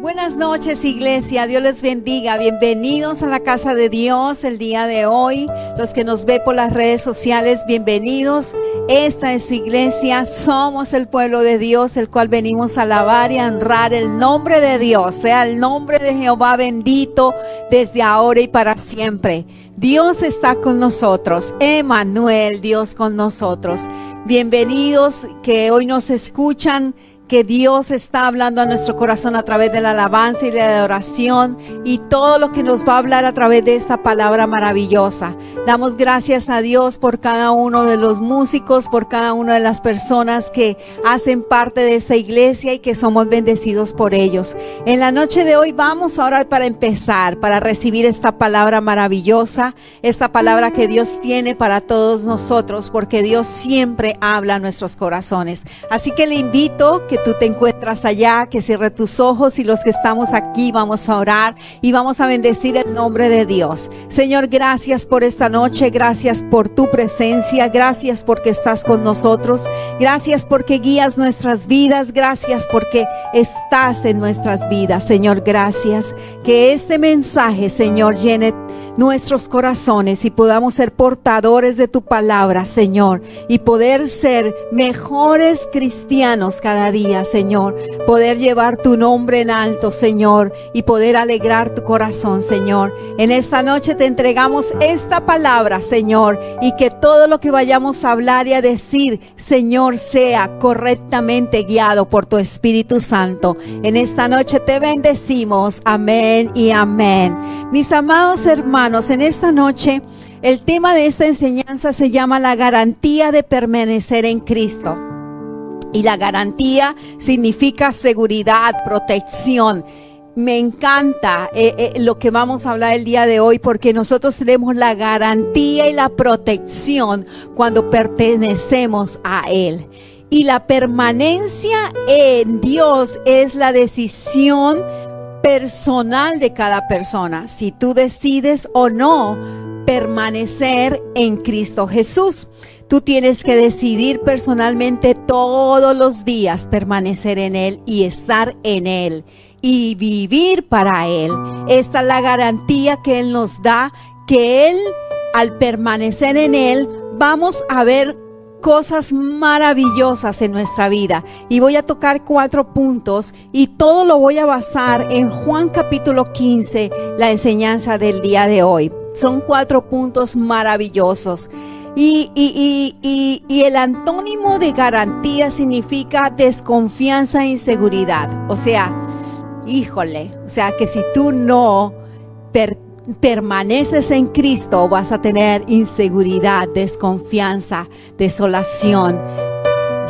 Buenas noches iglesia, Dios les bendiga. Bienvenidos a la casa de Dios el día de hoy. Los que nos ve por las redes sociales, bienvenidos. Esta es su iglesia, somos el pueblo de Dios, el cual venimos a alabar y a honrar el nombre de Dios. Sea el nombre de Jehová bendito desde ahora y para siempre. Dios está con nosotros. Emanuel, Dios con nosotros. Bienvenidos que hoy nos escuchan que Dios está hablando a nuestro corazón a través de la alabanza y la adoración y todo lo que nos va a hablar a través de esta palabra maravillosa. Damos gracias a Dios por cada uno de los músicos, por cada una de las personas que hacen parte de esta iglesia y que somos bendecidos por ellos. En la noche de hoy vamos a orar para empezar, para recibir esta palabra maravillosa, esta palabra que Dios tiene para todos nosotros, porque Dios siempre habla a nuestros corazones. Así que le invito que tú te encuentras allá, que cierre tus ojos y los que estamos aquí vamos a orar y vamos a bendecir el nombre de Dios. Señor, gracias por esta noche, gracias por tu presencia, gracias porque estás con nosotros, gracias porque guías nuestras vidas, gracias porque estás en nuestras vidas. Señor, gracias. Que este mensaje, Señor, llene nuestros corazones y podamos ser portadores de tu palabra, Señor, y poder ser mejores cristianos cada día Señor. Poder llevar tu nombre en alto, Señor, y poder alegrar tu corazón, Señor. En esta noche te entregamos esta palabra, Señor, y que todo lo que vayamos a hablar y a decir, Señor, sea correctamente guiado por tu Espíritu Santo. En esta noche te bendecimos. Amén y amén. Mis amados hermanos, en esta noche el tema de esta enseñanza se llama la garantía de permanecer en Cristo. Y la garantía significa seguridad, protección. Me encanta eh, eh, lo que vamos a hablar el día de hoy porque nosotros tenemos la garantía y la protección cuando pertenecemos a Él. Y la permanencia en Dios es la decisión personal de cada persona. Si tú decides o no permanecer en Cristo Jesús. Tú tienes que decidir personalmente todos los días permanecer en Él y estar en Él y vivir para Él. Esta es la garantía que Él nos da, que Él, al permanecer en Él, vamos a ver cosas maravillosas en nuestra vida. Y voy a tocar cuatro puntos y todo lo voy a basar en Juan capítulo 15, la enseñanza del día de hoy. Son cuatro puntos maravillosos. Y, el antónimo de garantía significa desconfianza e inseguridad. O sea, híjole, o sea que si tú no permaneces en Cristo vas a tener inseguridad, desconfianza, desolación.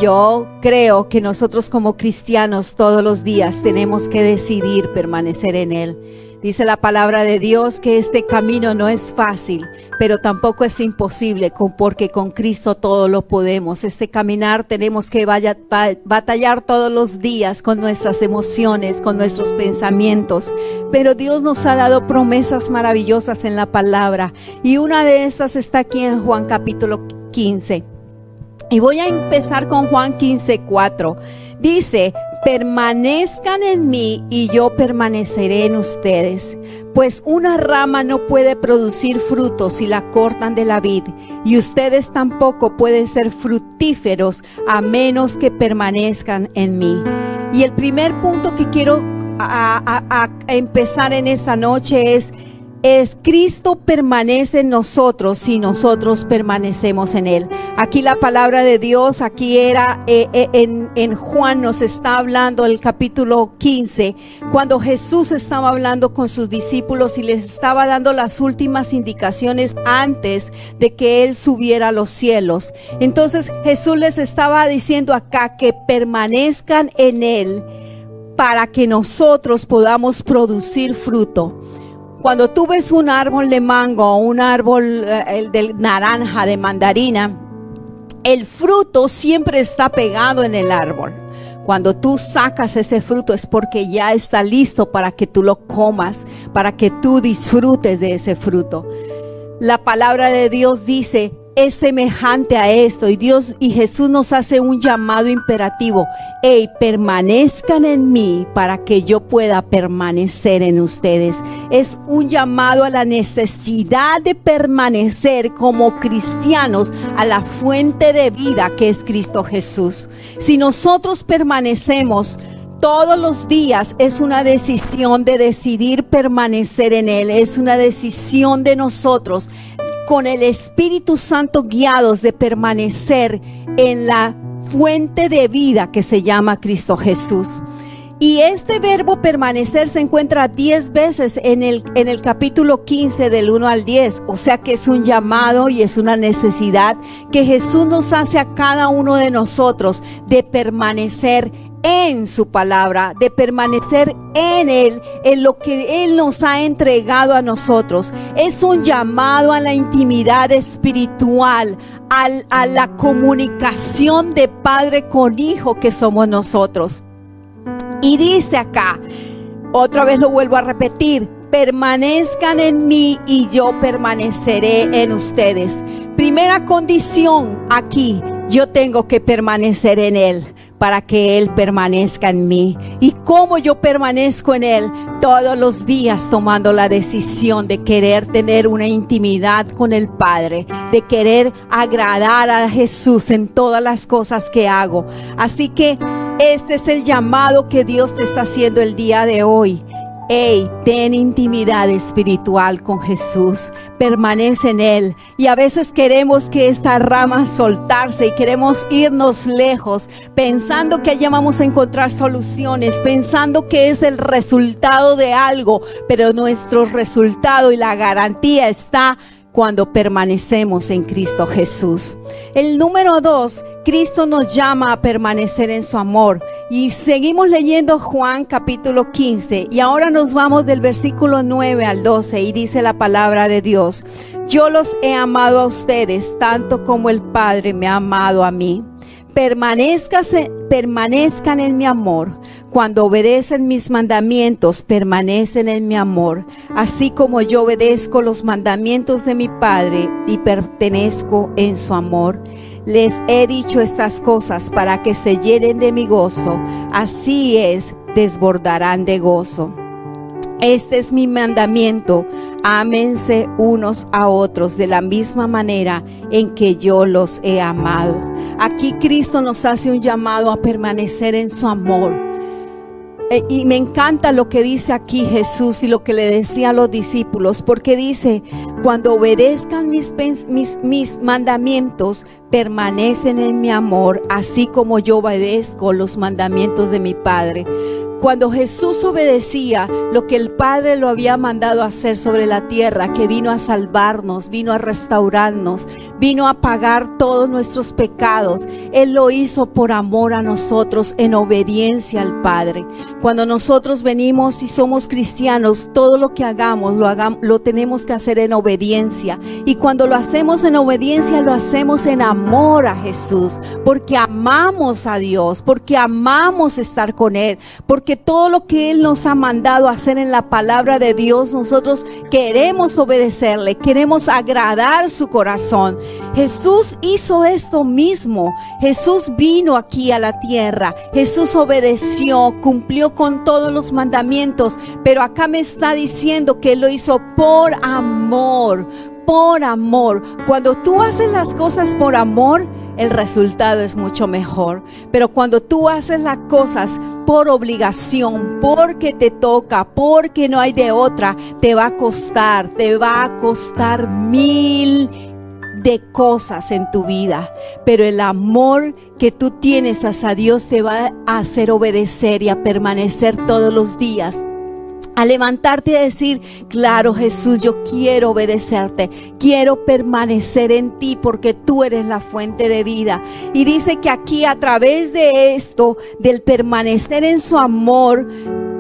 Yo creo que nosotros como cristianos todos los días tenemos que decidir permanecer en Él. Dice la palabra de Dios que este camino no es fácil, pero tampoco es imposible, porque con Cristo todo lo podemos. Este caminar tenemos que batallar todos los días con nuestras emociones, con nuestros pensamientos, pero Dios nos ha dado promesas maravillosas en la palabra y una de estas está aquí en Juan capítulo 15. Y voy a empezar con Juan 15, 4. Dice, permanezcan en mí y yo permaneceré en ustedes. Pues una rama no puede producir frutos si la cortan de la vid, y ustedes tampoco pueden ser fructíferos a menos que permanezcan en mí. Y el primer punto que quiero empezar en esta noche es es Cristo permanece en nosotros si nosotros permanecemos en Él. Aquí la palabra de Dios, aquí era eh, eh, en, en, Juan nos está hablando el capítulo 15, cuando Jesús estaba hablando con sus discípulos y les estaba dando las últimas indicaciones antes de que Él subiera a los cielos. Entonces Jesús les estaba diciendo acá que permanezcan en Él para que nosotros podamos producir fruto. Cuando tú ves un árbol de mango, un árbol eh, de naranja, de mandarina, el fruto siempre está pegado en el árbol. Cuando tú sacas ese fruto es porque ya está listo para que tú lo comas, para que tú disfrutes de ese fruto. La palabra de Dios dice es semejante a esto y Dios y Jesús nos hace un llamado imperativo. Hey, permanezcan en mí para que yo pueda permanecer en ustedes. Es un llamado a la necesidad de permanecer como cristianos a la fuente de vida que es Cristo Jesús. Si nosotros permanecemos todos los días es una decisión de decidir permanecer en Él. Es una decisión de nosotros con el Espíritu Santo guiados de permanecer en la fuente de vida que se llama Cristo Jesús. Y este verbo permanecer se encuentra 10 veces en el, en el capítulo 15 del 1 al 10. O sea que es un llamado y es una necesidad que Jesús nos hace a cada uno de nosotros de permanecer en su palabra, de permanecer en Él, en lo que Él nos ha entregado a nosotros. Es un llamado a la intimidad espiritual, a la comunicación de padre con hijo que somos nosotros. Y dice acá, otra vez lo vuelvo a repetir, permanezcan en mí y yo permaneceré en ustedes. Primera condición aquí, yo tengo que permanecer en Él para que Él permanezca en mí. ¿Y cómo yo permanezco en Él? Todos los días tomando la decisión de querer tener una intimidad con el Padre, de querer agradar a Jesús en todas las cosas que hago. Así que este es el llamado que Dios te está haciendo el día de hoy. Hey, ten intimidad espiritual con Jesús, permanece en Él. Y a veces queremos que esta rama soltarse y queremos irnos lejos, pensando que allá vamos a encontrar soluciones, pensando que es el resultado de algo, pero nuestro resultado y la garantía está cuando permanecemos en Cristo Jesús. El número dos, Cristo nos llama a permanecer en su amor. Y seguimos leyendo Juan capítulo 15 y ahora nos vamos del versículo 9 al 12 y dice la palabra de Dios, yo los he amado a ustedes tanto como el Padre me ha amado a mí permanezcan en mi amor. Cuando obedecen mis mandamientos, permanecen en mi amor, así como yo obedezco los mandamientos de mi Padre y pertenezco en su amor. Les he dicho estas cosas para que se llenen de mi gozo, así es, desbordarán de gozo. Este es mi mandamiento, ámense unos a otros de la misma manera en que yo los he amado. Aquí Cristo nos hace un llamado a permanecer en su amor. E, y me encanta lo que dice aquí Jesús y lo que le decía a los discípulos, porque dice, cuando obedezcan mis, mandamientos, permanecen en mi amor, así como yo obedezco los mandamientos de mi Padre. Cuando Jesús obedecía lo que el Padre lo había mandado hacer sobre la tierra, que vino a salvarnos, vino a restaurarnos, vino a pagar todos nuestros pecados, Él lo hizo por amor a nosotros, en obediencia al Padre. Cuando nosotros venimos y somos cristianos, todo lo que hagamos lo, hagamos, lo tenemos que hacer en obediencia. Y cuando lo hacemos en obediencia, lo hacemos en amor a Jesús, porque amamos a Dios, porque amamos estar con Él, porque todo lo que Él nos ha mandado hacer en la palabra de Dios, nosotros queremos obedecerle, queremos agradar su corazón. Jesús hizo esto mismo. Jesús vino aquí a la tierra. Jesús obedeció, cumplió con todos los mandamientos, pero acá me está diciendo que lo hizo por amor, por amor. Cuando tú haces las cosas por amor, el resultado es mucho mejor. Pero cuando tú haces las cosas por obligación, porque te toca, porque no hay de otra, te va a costar, te va a costar mil de cosas en tu vida, pero el amor que tú tienes hacia Dios te va a hacer obedecer y a permanecer todos los días a levantarte y a decir, claro Jesús, yo quiero obedecerte, quiero permanecer en ti porque tú eres la fuente de vida. Y dice que aquí a través de esto, del permanecer en su amor,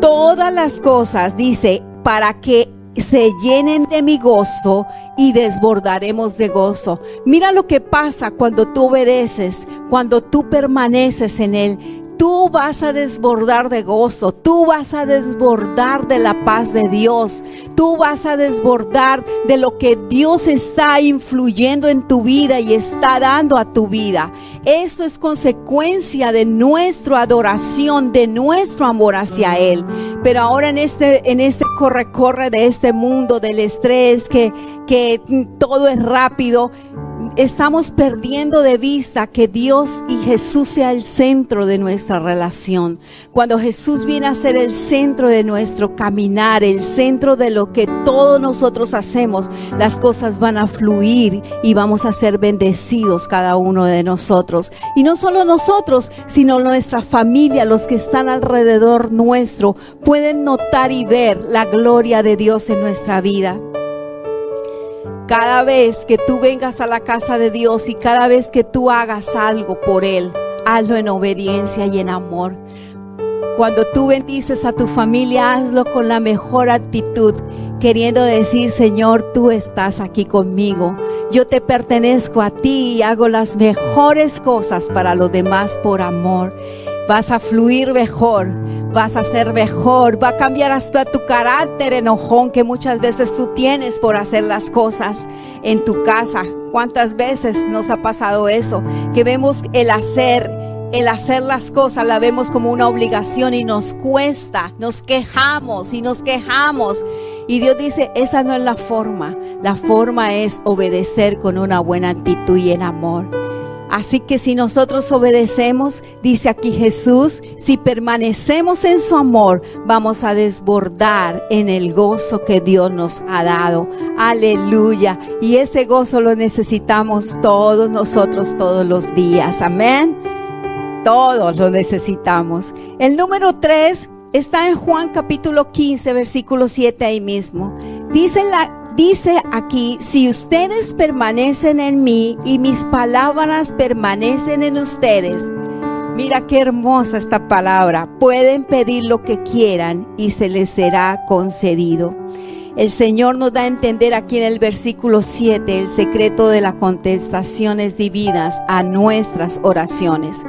todas las cosas, dice, para que se llenen de mi gozo y desbordaremos de gozo. Mira lo que pasa cuando tú obedeces, cuando tú permaneces en Él tú vas a desbordar de gozo, tú vas a desbordar de la paz de Dios, tú vas a desbordar de lo que Dios está influyendo en tu vida y está dando a tu vida. Eso es consecuencia de nuestra adoración, de nuestro amor hacia Él. Pero ahora en este, en este corre-corre de este mundo, del estrés, que, que todo es rápido, estamos perdiendo de vista que Dios y Jesús sea el centro de nuestra relación. Cuando Jesús viene a ser el centro de nuestro caminar, el centro de lo que todos nosotros hacemos, las cosas van a fluir y vamos a ser bendecidos cada uno de nosotros. Y no solo nosotros, sino nuestra familia, los que están alrededor nuestro, pueden notar y ver la gloria de Dios en nuestra vida. Cada vez que tú vengas a la casa de Dios y cada vez que tú hagas algo por Él, hazlo en obediencia y en amor. Cuando tú bendices a tu familia, hazlo con la mejor actitud, queriendo decir, Señor, tú estás aquí conmigo. Yo te pertenezco a ti y hago las mejores cosas para los demás por amor. Vas a fluir mejor, vas a ser mejor, va a cambiar hasta tu carácter enojón que muchas veces tú tienes por hacer las cosas en tu casa. ¿Cuántas veces nos ha pasado eso? Que vemos el hacer, el hacer las cosas, la vemos como una obligación y nos cuesta, nos quejamos y nos quejamos. Y Dios dice, esa no es la forma, la forma es obedecer con una buena actitud y en amor. Así que si nosotros obedecemos, dice aquí Jesús, si permanecemos en su amor, vamos a desbordar en el gozo que Dios nos ha dado. Aleluya. Y ese gozo lo necesitamos todos nosotros todos los días. Amén. Todos lo necesitamos. El número 3 está en Juan capítulo 15, versículo 7 ahí mismo. Dice la, dice aquí, si ustedes permanecen en mí y mis palabras permanecen en ustedes, mira qué hermosa esta palabra, pueden pedir lo que quieran y se les será concedido. El Señor nos da a entender aquí en el versículo 7 el secreto de las contestaciones divinas a nuestras oraciones.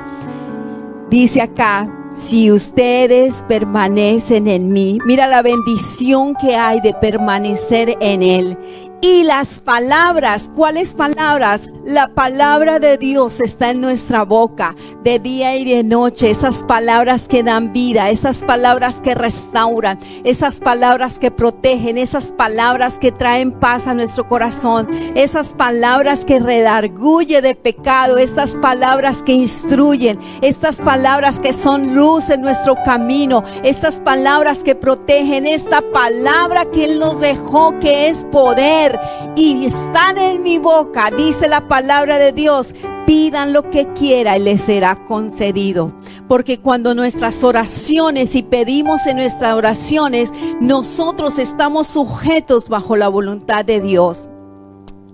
Dice acá, si ustedes permanecen en mí, mira la bendición que hay de permanecer en Él y las palabras, ¿cuáles palabras? La palabra de Dios está en nuestra boca de día y de noche. Esas palabras que dan vida, esas palabras que restauran, esas palabras que protegen, esas palabras que traen paz a nuestro corazón, esas palabras que redarguye de pecado, estas palabras que instruyen, estas palabras que son luz en nuestro camino, estas palabras que protegen, esta palabra que Él nos dejó que es poder y están en mi boca, dice la palabra de Dios. Pidan lo que quiera y les será concedido. Porque cuando nuestras oraciones y pedimos en nuestras oraciones, nosotros estamos sujetos bajo la voluntad de Dios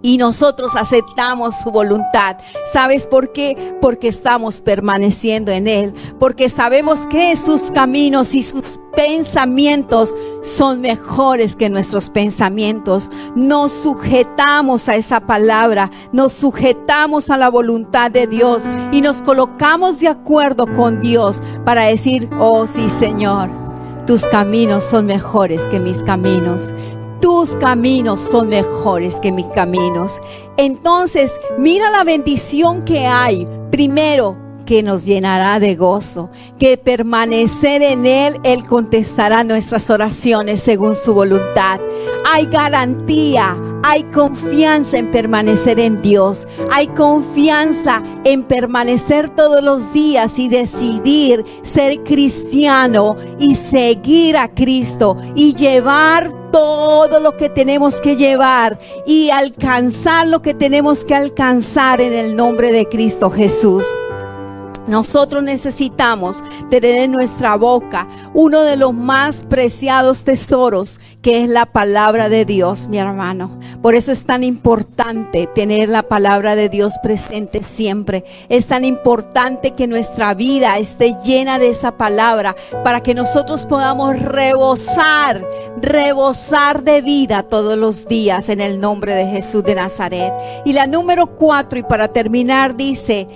y nosotros aceptamos su voluntad. ¿Sabes por qué? Porque estamos permaneciendo en Él, porque sabemos que sus caminos y sus pensamientos son mejores que nuestros pensamientos. Nos sujetamos a esa palabra, nos sujetamos a la voluntad de Dios y nos colocamos de acuerdo con Dios para decir, oh sí Señor, tus caminos son mejores que mis caminos tus caminos son mejores que mis caminos. Entonces, mira la bendición que hay. Primero, que nos llenará de gozo, que permanecer en Él, Él contestará nuestras oraciones según su voluntad. Hay garantía, hay confianza en permanecer en Dios, hay confianza en permanecer todos los días y decidir ser cristiano y seguir a Cristo y llevar todo lo que tenemos que llevar y alcanzar lo que tenemos que alcanzar en el nombre de Cristo Jesús. Nosotros necesitamos tener en nuestra boca uno de los más preciados tesoros que es la palabra de Dios, mi hermano. Por eso es tan importante tener la palabra de Dios presente siempre. Es tan importante que nuestra vida esté llena de esa palabra para que nosotros podamos rebosar, rebosar de vida todos los días en el nombre de Jesús de Nazaret. Y la número cuatro, y para terminar, dice,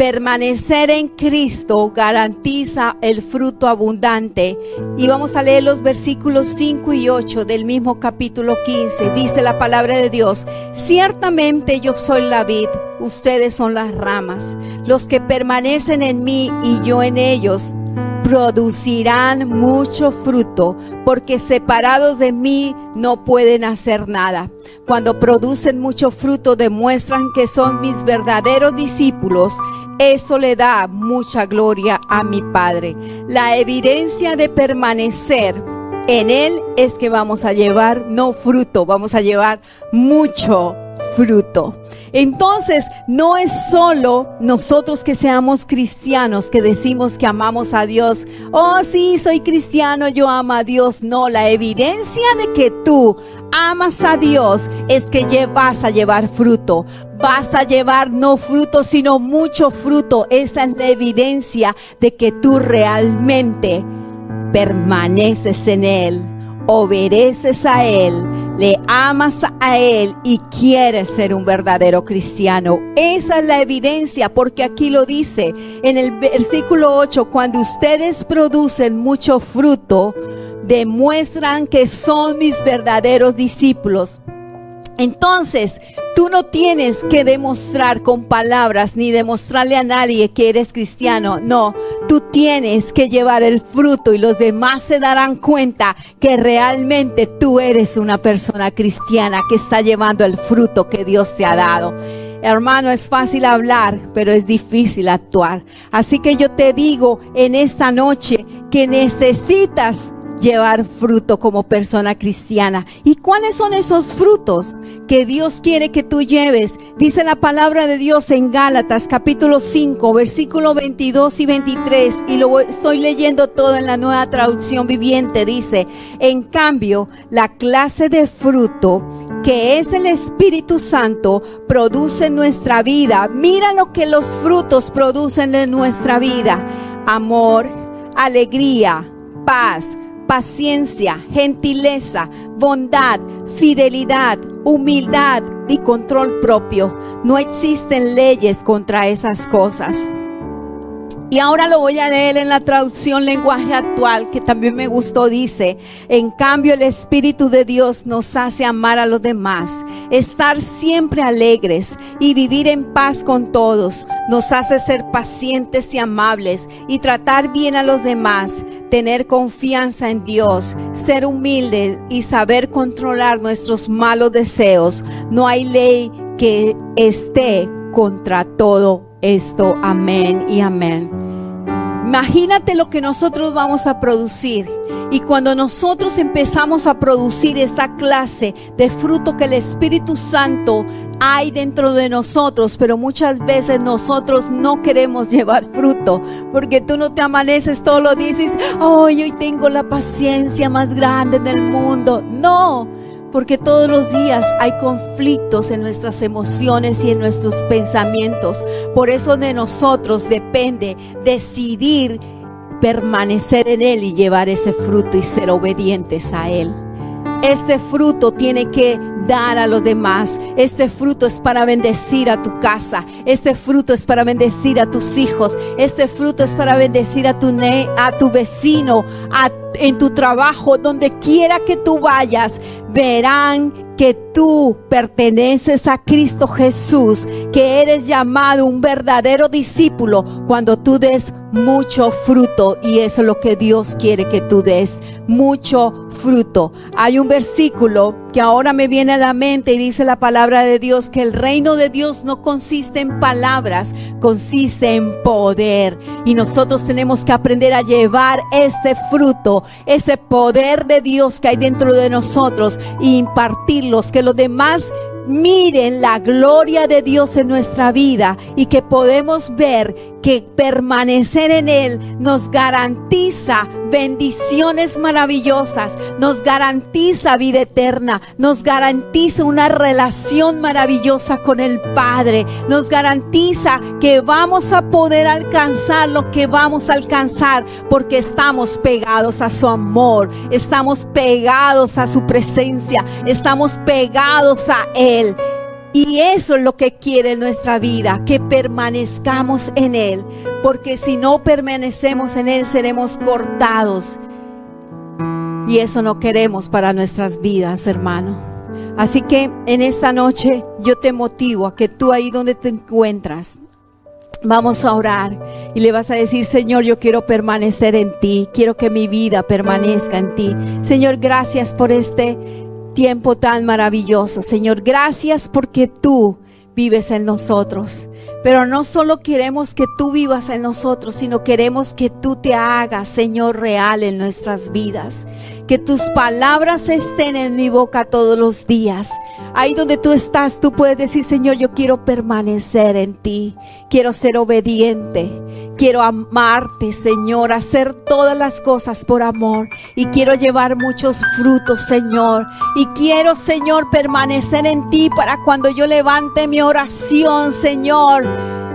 Permanecer en Cristo garantiza el fruto abundante. Y vamos a leer los versículos 5 y 8 del mismo capítulo 15. Dice la palabra de Dios, ciertamente yo soy la vid, ustedes son las ramas. Los que permanecen en mí y yo en ellos producirán mucho fruto, porque separados de mí no pueden hacer nada. Cuando producen mucho fruto demuestran que son mis verdaderos discípulos. Eso le da mucha gloria a mi Padre. La evidencia de permanecer en Él es que vamos a llevar no fruto, vamos a llevar mucho fruto. Entonces, no es solo nosotros que seamos cristianos que decimos que amamos a Dios. Oh, sí, soy cristiano, yo amo a Dios. No, la evidencia de que tú amas a Dios es que vas a llevar fruto. Vas a llevar no fruto, sino mucho fruto. Esa es la evidencia de que tú realmente permaneces en Él obedeces a Él, le amas a Él y quieres ser un verdadero cristiano. Esa es la evidencia porque aquí lo dice en el versículo 8, cuando ustedes producen mucho fruto, demuestran que son mis verdaderos discípulos. Entonces, tú no tienes que demostrar con palabras ni demostrarle a nadie que eres cristiano. No, tú tienes que llevar el fruto y los demás se darán cuenta que realmente tú eres una persona cristiana que está llevando el fruto que Dios te ha dado. Hermano, es fácil hablar, pero es difícil actuar. Así que yo te digo en esta noche que necesitas llevar fruto como persona cristiana. ¿Y cuáles son esos frutos que Dios quiere que tú lleves? Dice la palabra de Dios en Gálatas capítulo 5, versículo 22 y 23, y lo estoy leyendo todo en la nueva traducción viviente. Dice, en cambio, la clase de fruto que es el Espíritu Santo produce en nuestra vida. Mira lo que los frutos producen en nuestra vida. Amor, alegría, paz paciencia, gentileza, bondad, fidelidad, humildad y control propio. No existen leyes contra esas cosas. Y ahora lo voy a leer en la traducción lenguaje actual, que también me gustó. Dice, en cambio el Espíritu de Dios nos hace amar a los demás, estar siempre alegres y vivir en paz con todos. Nos hace ser pacientes y amables y tratar bien a los demás, tener confianza en Dios, ser humildes y saber controlar nuestros malos deseos. No hay ley que esté contra todo esto. Amén y amén. Imagínate lo que nosotros vamos a producir. Y cuando nosotros empezamos a producir esta clase de fruto que el Espíritu Santo hay dentro de nosotros, pero muchas veces nosotros no queremos llevar fruto, porque tú no te amaneces días y dices, hoy tengo la paciencia más grande del mundo. No, porque todos los días hay conflictos en nuestras emociones y en nuestros pensamientos. Por eso de nosotros depende decidir permanecer en Él y llevar ese fruto y ser obedientes a Él. Este fruto tiene que dar a los demás. Este fruto es para bendecir a tu casa. Este fruto es para bendecir a tus hijos. Este fruto es para bendecir a tu, a tu vecino, en tu trabajo, donde quiera que tú vayas. Verán que tú perteneces a Cristo Jesús, que eres llamado un verdadero discípulo cuando tú des mucho fruto y eso es lo que Dios quiere que tú des, mucho fruto. Hay un versículo que ahora me viene a la mente y dice la palabra de Dios que el reino de Dios no consiste en palabras, consiste en poder. Y nosotros tenemos que aprender a llevar este fruto, ese poder de Dios que hay dentro de nosotros e impartirlos, que los demás miren la gloria de Dios en nuestra vida y que podemos ver que permanecer en Él nos garantiza bendiciones maravillosas, nos garantiza vida eterna, nos garantiza una relación maravillosa con el Padre, nos garantiza que vamos a poder alcanzar lo que vamos a alcanzar porque estamos pegados a su amor, estamos pegados a su presencia, estamos pegados a Él. Y eso es lo que quiere nuestra vida, que permanezcamos en Él. Porque si no permanecemos en Él, seremos cortados. Y eso no queremos para nuestras vidas, hermano. Así que en esta noche yo te motivo a que tú ahí donde te encuentras, Vamos a orar y le vas a decir, Señor, yo quiero permanecer en ti, quiero que mi vida permanezca en ti. Señor, gracias por este tiempo tan maravilloso. Señor, gracias porque tú vives en nosotros. Pero no solo queremos que tú vivas en nosotros, sino queremos que tú te hagas, Señor, real en nuestras vidas. Que tus palabras estén en mi boca todos los días. Ahí donde tú estás, tú puedes decir, Señor, yo quiero permanecer en ti. Quiero ser obediente. Quiero amarte, Señor, hacer todas las cosas por amor. Y quiero llevar muchos frutos, Señor. Y quiero, Señor, permanecer en ti para cuando yo levante mi oración, Señor.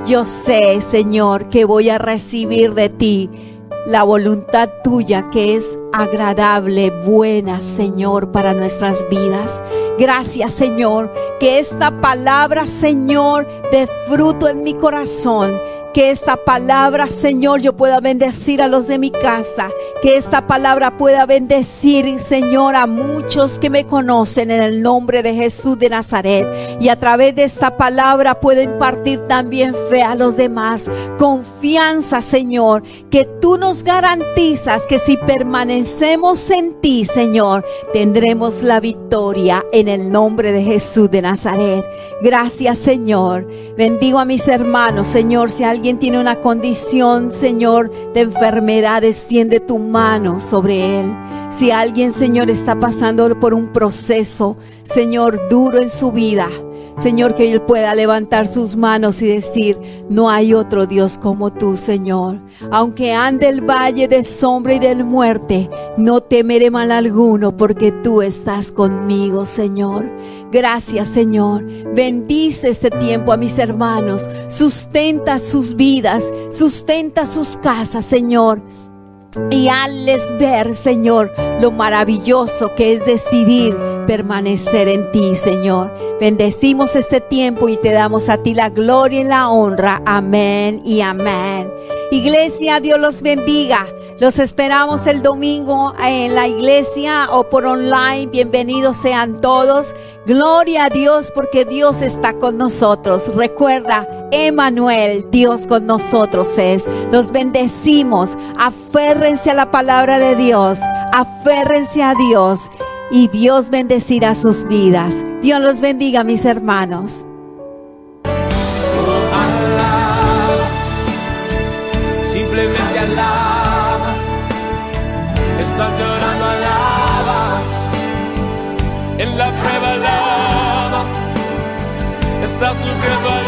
Yo sé, Señor, que voy a recibir de ti la voluntad tuya que es agradable, buena, Señor, para nuestras vidas. Gracias, Señor, que esta palabra, Señor, de fruto en mi corazón, que esta palabra, Señor, yo pueda bendecir a los de mi casa. Que esta palabra pueda bendecir, Señor, a muchos que me conocen en el nombre de Jesús de Nazaret. Y a través de esta palabra puedo impartir también fe a los demás. Confianza, Señor, que tú nos garantizas que si permanecemos en ti, Señor, tendremos la victoria en el nombre de Jesús de Nazaret. Gracias, Señor. Bendigo a mis hermanos, Señor, si alguien tiene una condición, Señor, de enfermedad, extiende tu mano sobre él. Si alguien, Señor, está pasando por un proceso, Señor, duro en su vida, Señor, que Él pueda levantar sus manos y decir, no hay otro Dios como tú, Señor. Aunque ande el valle de sombra y de muerte, no temeré mal alguno porque tú estás conmigo, Señor. Gracias, Señor. Bendice este tiempo a mis hermanos. Sustenta sus vidas, sustenta sus casas, Señor y hazles ver, Señor, lo maravilloso que es decidir permanecer en ti, Señor. Bendecimos este tiempo y te damos a ti la gloria y la honra. Amén y amén. Iglesia, Dios los bendiga. Los esperamos el domingo en la iglesia o por online. Bienvenidos sean todos. Gloria a Dios porque Dios está con nosotros. Recuerda, Emanuel, Dios con nosotros es. Los bendecimos. Aférrense a la palabra de Dios. Aférrense a Dios. Y Dios bendecirá sus vidas. Dios los bendiga, mis hermanos. estás llorando alaba, en la prueba alaba, estás sufriendo alaba.